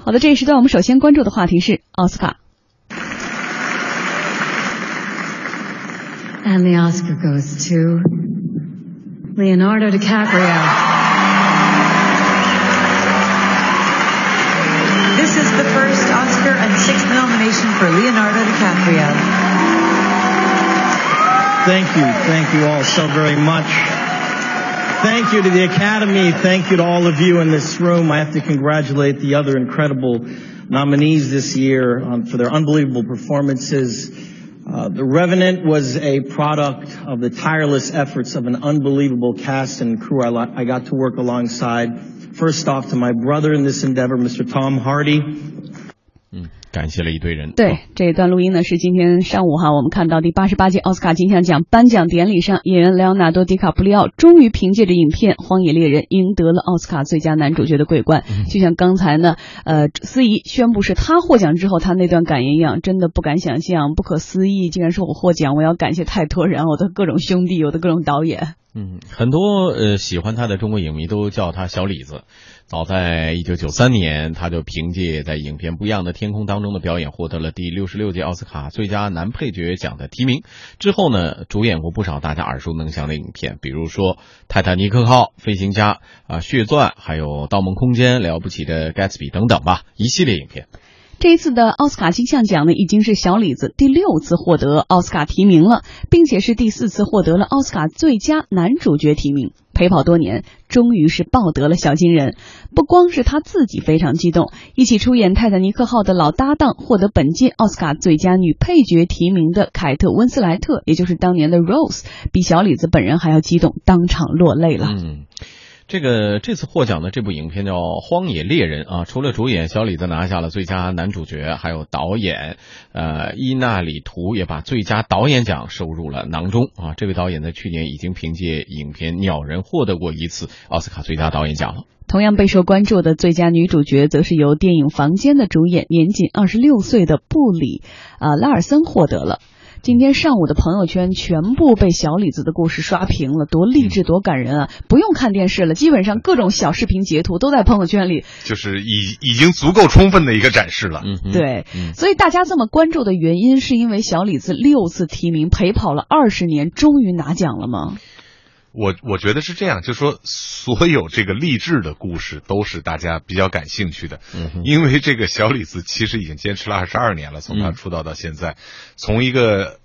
好的，这一时段我们首先关注的话题是奥斯卡。 And the Oscar goes to Leonardo DiCaprio. This is the first Oscar and sixth nomination for Leonardo DiCaprio. Thank you. Thank you all so very much. Thank you to the Academy. Thank you to all of you in this room. I have to congratulate the other incredible nominees this year um, for their unbelievable performances. Uh, the Revenant was a product of the tireless efforts of an unbelievable cast and crew I, I got to work alongside. First off, to my brother in this endeavor, Mr. Tom Hardy. 嗯，感谢了一堆人。对，这一段录音呢是今天上午哈，我们看到第八十八届奥斯卡金像奖颁奖典礼上，演员莱昂纳多·迪卡普里奥终于凭借着影片《荒野猎人》赢得了奥斯卡最佳男主角的桂冠。就像刚才呢，呃，司仪宣布是他获奖之后，他那段感言一样，真的不敢想象，不可思议，竟然说我获奖，我要感谢太多人，我的各种兄弟，我的各种导演。嗯，很多呃喜欢他的中国影迷都叫他小李子。早在一九九三年，他就凭借在影片《不一样的天空》当中的表演，获得了第六十六届奥斯卡最佳男配角奖的提名。之后呢，主演过不少大家耳熟能详的影片，比如说《泰坦尼克号》《飞行家》啊，《血钻》，还有《盗梦空间》《了不起的盖茨比》等等吧，一系列影片。这一次的奥斯卡金像奖呢，已经是小李子第六次获得奥斯卡提名了，并且是第四次获得了奥斯卡最佳男主角提名。陪跑多年，终于是抱得了小金人。不光是他自己非常激动，一起出演《泰坦尼克号》的老搭档，获得本届奥斯卡最佳女配角提名的凯特温斯莱特，也就是当年的 Rose，比小李子本人还要激动，当场落泪了。嗯。这个这次获奖的这部影片叫《荒野猎人》啊，除了主演小李子拿下了最佳男主角，还有导演呃伊纳里图也把最佳导演奖收入了囊中啊。这位导演在去年已经凭借影片《鸟人》获得过一次奥斯卡最佳导演奖了。同样备受关注的最佳女主角，则是由电影《房间》的主演年仅二十六岁的布里啊拉尔森获得了。今天上午的朋友圈全部被小李子的故事刷屏了，多励志，多感人啊！不用看电视了，基本上各种小视频截图都在朋友圈里，就是已已经足够充分的一个展示了。嗯，对，所以大家这么关注的原因，是因为小李子六次提名，陪跑了二十年，终于拿奖了吗？我我觉得是这样，就说所有这个励志的故事都是大家比较感兴趣的，嗯、因为这个小李子其实已经坚持了二十二年了，从他出道到现在，嗯、从一个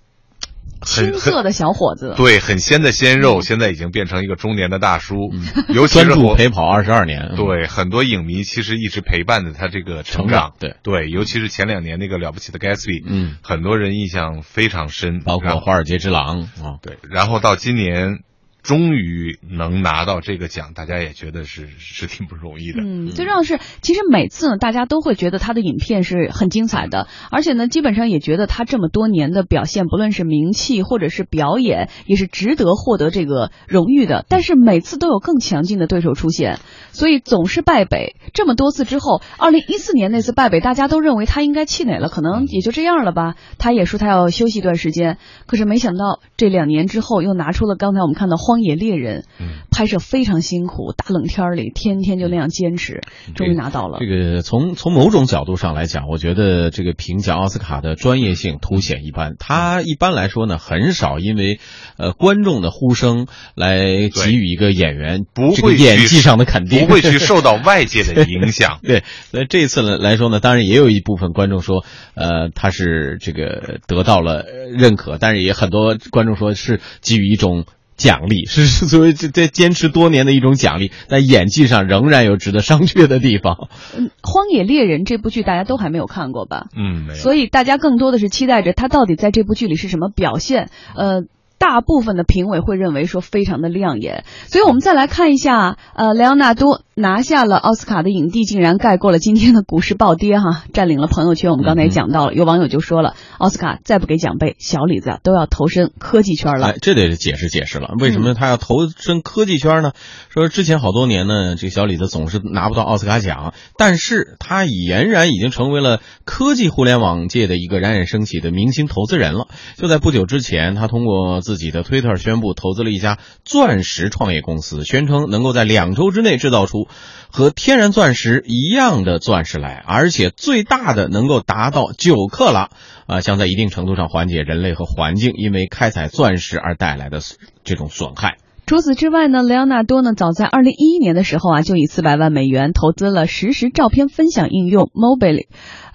青涩的小伙子，对，很鲜的鲜肉，嗯、现在已经变成一个中年的大叔，尤其是我陪跑二十二年，对，很多影迷其实一直陪伴着他这个成长，对。对，尤其是前两年那个了不起的盖茨比，嗯，很多人印象非常深，包括《华尔街之狼》啊，对，然后到今年。终于能拿到这个奖，大家也觉得是是挺不容易的。嗯，最重要的是，其实每次呢，大家都会觉得他的影片是很精彩的，而且呢，基本上也觉得他这么多年的表现，不论是名气或者是表演，也是值得获得这个荣誉的。但是每次都有更强劲的对手出现，所以总是败北。这么多次之后，二零一四年那次败北，大家都认为他应该气馁了，可能也就这样了吧。他也说他要休息一段时间，可是没想到这两年之后又拿出了刚才我们看到荒。荒野猎人，拍摄非常辛苦，大冷天里天天就那样坚持，终于拿到了。这个从从某种角度上来讲，我觉得这个评奖奥斯卡的专业性凸显一般。他一般来说呢，很少因为呃观众的呼声来给予一个演员不会演技上的肯定，不会去 受到外界的影响。对，那这次呢来说呢，当然也有一部分观众说，呃，他是这个得到了认可，但是也很多观众说是给予一种。奖励 是作为这这坚持多年的一种奖励，在演技上仍然有值得商榷的地方。嗯，《荒野猎人》这部剧大家都还没有看过吧？嗯，没有。所以大家更多的是期待着他到底在这部剧里是什么表现。呃。大部分的评委会认为说非常的亮眼，所以我们再来看一下，呃，莱昂纳多拿下了奥斯卡的影帝，竟然盖过了今天的股市暴跌哈，占领了朋友圈。我们刚才也讲到了，有网友就说了，奥斯卡再不给奖杯，小李子都要投身科技圈了。哎，这得解释解释了，为什么他要投身科技圈呢？说之前好多年呢，这个小李子总是拿不到奥斯卡奖，但是他俨然已经成为了科技互联网界的一个冉冉升起的明星投资人了。就在不久之前，他通过自己的推特宣布投资了一家钻石创业公司，宣称能够在两周之内制造出和天然钻石一样的钻石来，而且最大的能够达到九克拉，啊，将在一定程度上缓解人类和环境因为开采钻石而带来的这种损害。除此之外呢，莱昂纳多呢，早在二零一一年的时候啊，就以四百万美元投资了实时照片分享应用 Mobile。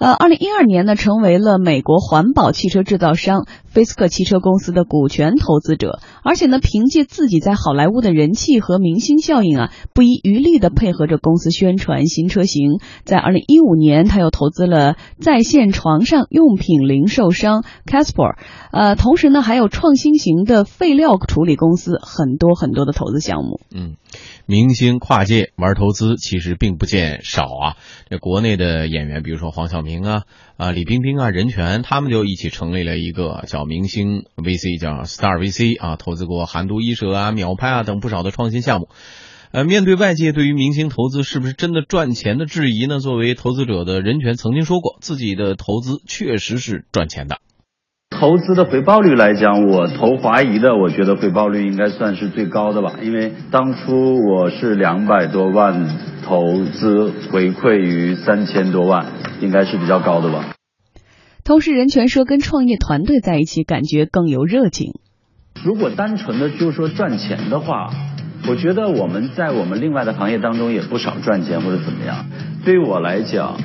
呃，二零一二年呢，成为了美国环保汽车制造商菲斯克汽车公司的股权投资者，而且呢，凭借自己在好莱坞的人气和明星效应啊，不遗余力的配合着公司宣传新车型。在二零一五年，他又投资了在线床上用品零售商 Casper，呃，同时呢，还有创新型的废料处理公司，很多很多的投资项目。嗯，明星跨界玩投资其实并不见少啊。这国内的演员，比如说黄晓明啊、啊李冰冰啊、任泉，他们就一起成立了一个叫明星 VC，叫 Star VC 啊，投资过韩都衣舍啊、秒拍啊等不少的创新项目。呃，面对外界对于明星投资是不是真的赚钱的质疑呢？作为投资者的任泉曾经说过，自己的投资确实是赚钱的。投资的回报率来讲，我投华谊的，我觉得回报率应该算是最高的吧。因为当初我是两百多万投资，回馈于三千多万，应该是比较高的吧。同时，任泉说，跟创业团队在一起，感觉更有热情。如果单纯的就说赚钱的话，我觉得我们在我们另外的行业当中也不少赚钱或者怎么样。对于我来讲，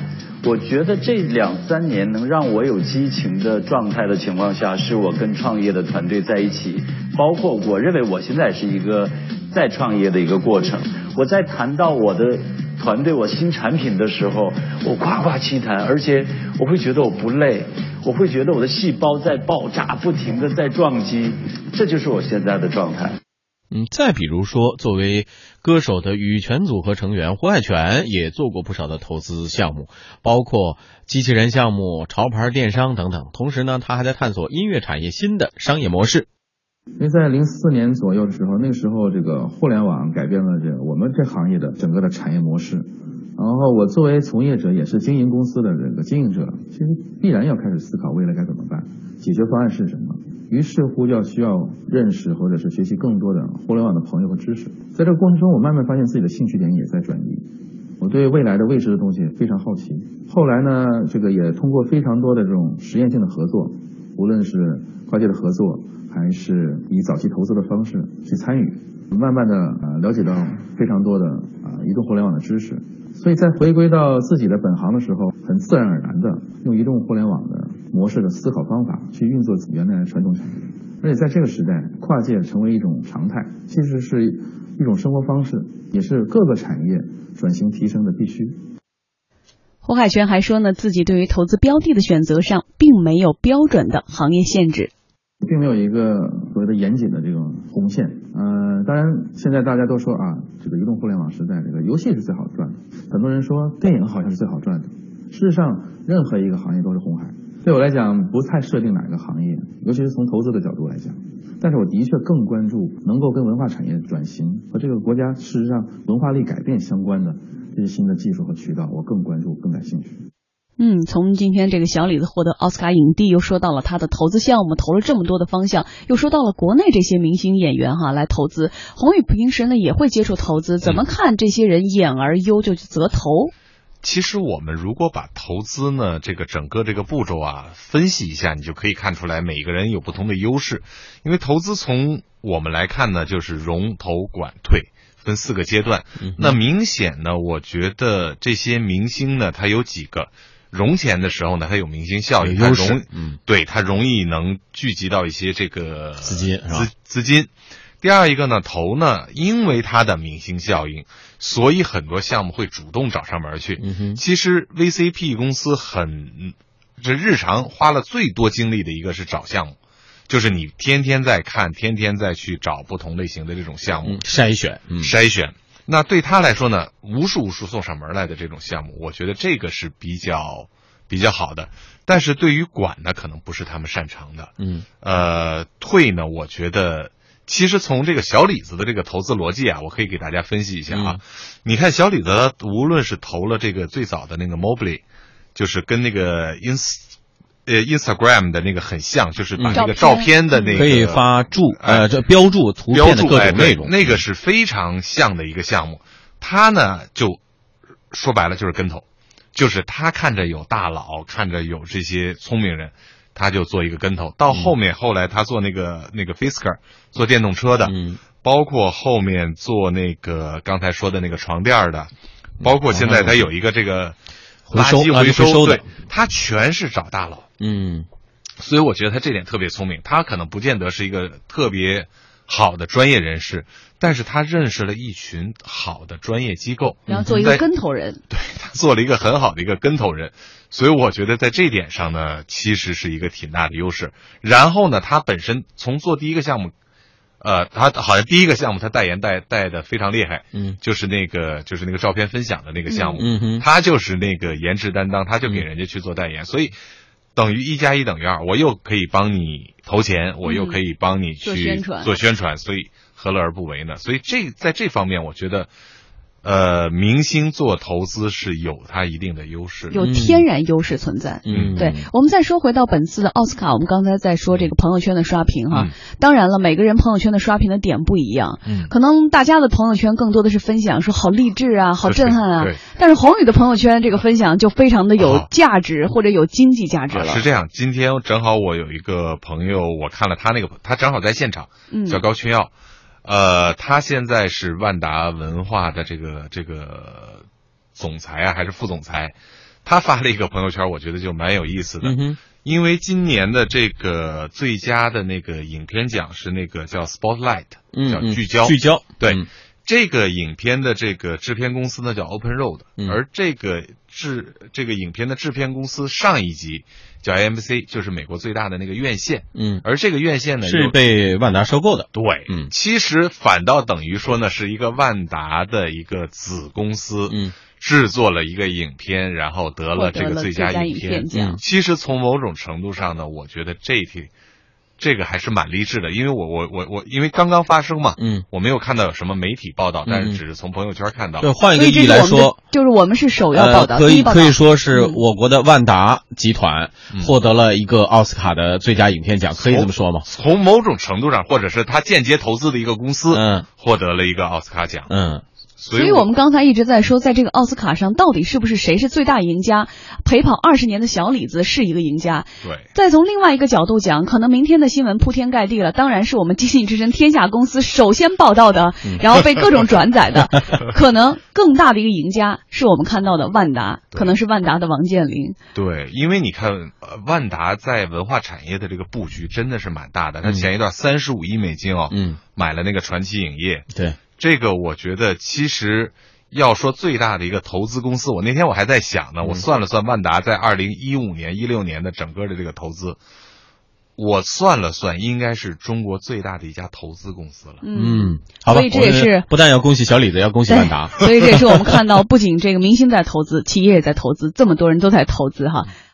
我觉得这两三年能让我有激情的状态的情况下，是我跟创业的团队在一起，包括我认为我现在是一个在创业的一个过程。我在谈到我的团队、我新产品的时候，我夸夸其谈，而且我会觉得我不累，我会觉得我的细胞在爆炸，不停的在撞击，这就是我现在的状态。嗯，再比如说，作为歌手的羽泉组合成员胡海泉也做过不少的投资项目，包括机器人项目、潮牌电商等等。同时呢，他还在探索音乐产业新的商业模式。因为在零四年左右的时候，那个时候这个互联网改变了这我们这行业的整个的产业模式。然后我作为从业者，也是经营公司的这个经营者，其实必然要开始思考未来该怎么办，解决方案是什么。于是乎，要需要认识或者是学习更多的互联网的朋友和知识。在这个过程中，我慢慢发现自己的兴趣点也在转移。我对未来的未知的东西非常好奇。后来呢，这个也通过非常多的这种实验性的合作，无论是跨界的合作，还是以早期投资的方式去参与，慢慢的呃了解到非常多的啊移动互联网的知识。所以在回归到自己的本行的时候，很自然而然的用移动互联网的模式的思考方法去运作原来的传统产业，而且在这个时代，跨界成为一种常态，其实是一种生活方式，也是各个产业转型提升的必须。胡海泉还说呢，自己对于投资标的的选择上，并没有标准的行业限制。并没有一个所谓的严谨的这种红线。呃，当然现在大家都说啊，这个移动互联网时代，这个游戏是最好赚的。很多人说电影好像是最好赚的。事实上，任何一个行业都是红海。对我来讲，不太设定哪个行业，尤其是从投资的角度来讲。但是我的确更关注能够跟文化产业转型和这个国家事实上文化力改变相关的这些新的技术和渠道，我更关注，更感兴趣。嗯，从今天这个小李子获得奥斯卡影帝，又说到了他的投资项目，投了这么多的方向，又说到了国内这些明星演员哈来投资。宏宇平时呢也会接触投资，怎么看这些人演而优就去择投？其实我们如果把投资呢这个整个这个步骤啊分析一下，你就可以看出来每个人有不同的优势。因为投资从我们来看呢，就是融、投、管、退，分四个阶段。那明显呢，我觉得这些明星呢，他有几个。融钱的时候呢，它有明星效应，它容嗯，对它容易能聚集到一些这个资金资资金。第二一个呢，投呢，因为它的明星效应，所以很多项目会主动找上门去。嗯，其实 VCP 公司很这日常花了最多精力的一个是找项目，就是你天天在看，天天在去找不同类型的这种项目，筛选，嗯，筛选。那对他来说呢，无数无数送上门来的这种项目，我觉得这个是比较比较好的。但是对于管呢，可能不是他们擅长的。嗯，呃，退呢，我觉得其实从这个小李子的这个投资逻辑啊，我可以给大家分析一下啊。你看小李子，无论是投了这个最早的那个 Mobily，就是跟那个 Ins 呃 Instagram 的那个很像，就是把嗯那个照片的那个可以发注哎呃这标注图标片的各种内容，那个是非常像的一个项目。他呢，就说白了就是跟投，就是他看着有大佬，看着有这些聪明人，他就做一个跟头。到后面，后来他做那个那个 Fisker 做电动车的，嗯，包括后面做那个刚才说的那个床垫的，包括现在他有一个这个回收回收的对，他全是找大佬。嗯所以我觉得他这点特别聪明，他可能不见得是一个特别好的专业人士，但是他认识了一群好的专业机构，然后做一个跟头人。对他做了一个很好的一个跟头人，所以我觉得在这点上呢，其实是一个挺大的优势。然后呢，他本身从做第一个项目，呃，他好像第一个项目他代言带带的非常厉害，嗯。就是那个就是那个照片分享的那个项目，嗯哼。他就是那个颜值担当，他就给人家去做代言，所以等于一加一等于二，我又可以帮你投钱，我又可以帮你去做宣传做宣传，所以何乐而不为呢？所以这在这方面，我觉得。呃，明星做投资是有它一定的优势。有天然优势存在。嗯，对，我们再说回到本次的奥斯卡，我们刚才在说这个朋友圈的刷屏哈。嗯当然了，每个人朋友圈的刷屏的点不一样，嗯可能大家的朋友圈更多的是分享，说好励志啊，好震撼啊对。但是黄宇的朋友圈这个分享就非常的有哦价值，或者有经济价值了。啊是这样，今天正好我有一个朋友，我看了他那个，他正好在现场，嗯。叫高群耀，呃，他现在是万达文化的这个这个总裁啊，还是副总裁？他发了一个朋友圈，我觉得就蛮有意思的，嗯哼，因为今年的这个最佳的那个影片奖是那个叫 Spotlight，嗯嗯叫聚焦，聚焦，对。嗯这个影片的这个制片公司呢叫 Open Road，、嗯。而这个制这个影片的制片公司上一集叫 AMC，就是美国最大的那个院线，嗯，而这个院线呢是被万达收购的，对，嗯。其实反倒等于说呢是一个万达的一个子公司，嗯，制作了一个影片，然后得了这个最佳影片片奖。嗯。其实从某种程度上呢，我觉得这题这个还是蛮励志的，因为我我我我因为刚刚发生嘛，嗯，我没有看到有什么媒体报道，但嗯。是只是从朋友圈看到。对，换一个意义来说，，就是我们是首要报道，呃、可以可以说是嗯。我国的万达集团嗯。获得了一个奥斯卡的最佳影片奖，可以这么说吗？从某种程度上，或者是他间接投资的一个公司，嗯。获得了一个奥斯卡奖。嗯所所以我们刚才一直在说，在这个奥斯卡上，到底是不是谁是最大赢家？陪跑二十年的小李子是一个赢家。对，再从另外一个角度讲，可能明天的新闻铺天盖地了，当然是我们经济之声天下公司首先报道的，嗯然后被各种转载的。可能更大的一个赢家是我们看到的万达，可能是万达的王健林。对，因为你看，呃，万达在文化产业的这个布局真的是蛮大的。他嗯前一段三十五亿美金哦，嗯，买了那个传奇影业，对，这个我觉得其实要说最大的一个投资公司，我那天我还在想呢，嗯我算了算万达在二零一五年、一六年的整个的这个投资，我算了算，应该是中国最大的一家投资公司了。嗯，好吧，所以这也是不但要恭喜小李子，要恭喜万达。所以这也是我们 看到，不仅这个明星在投资，企业也在投资，这么多人都在投资哈。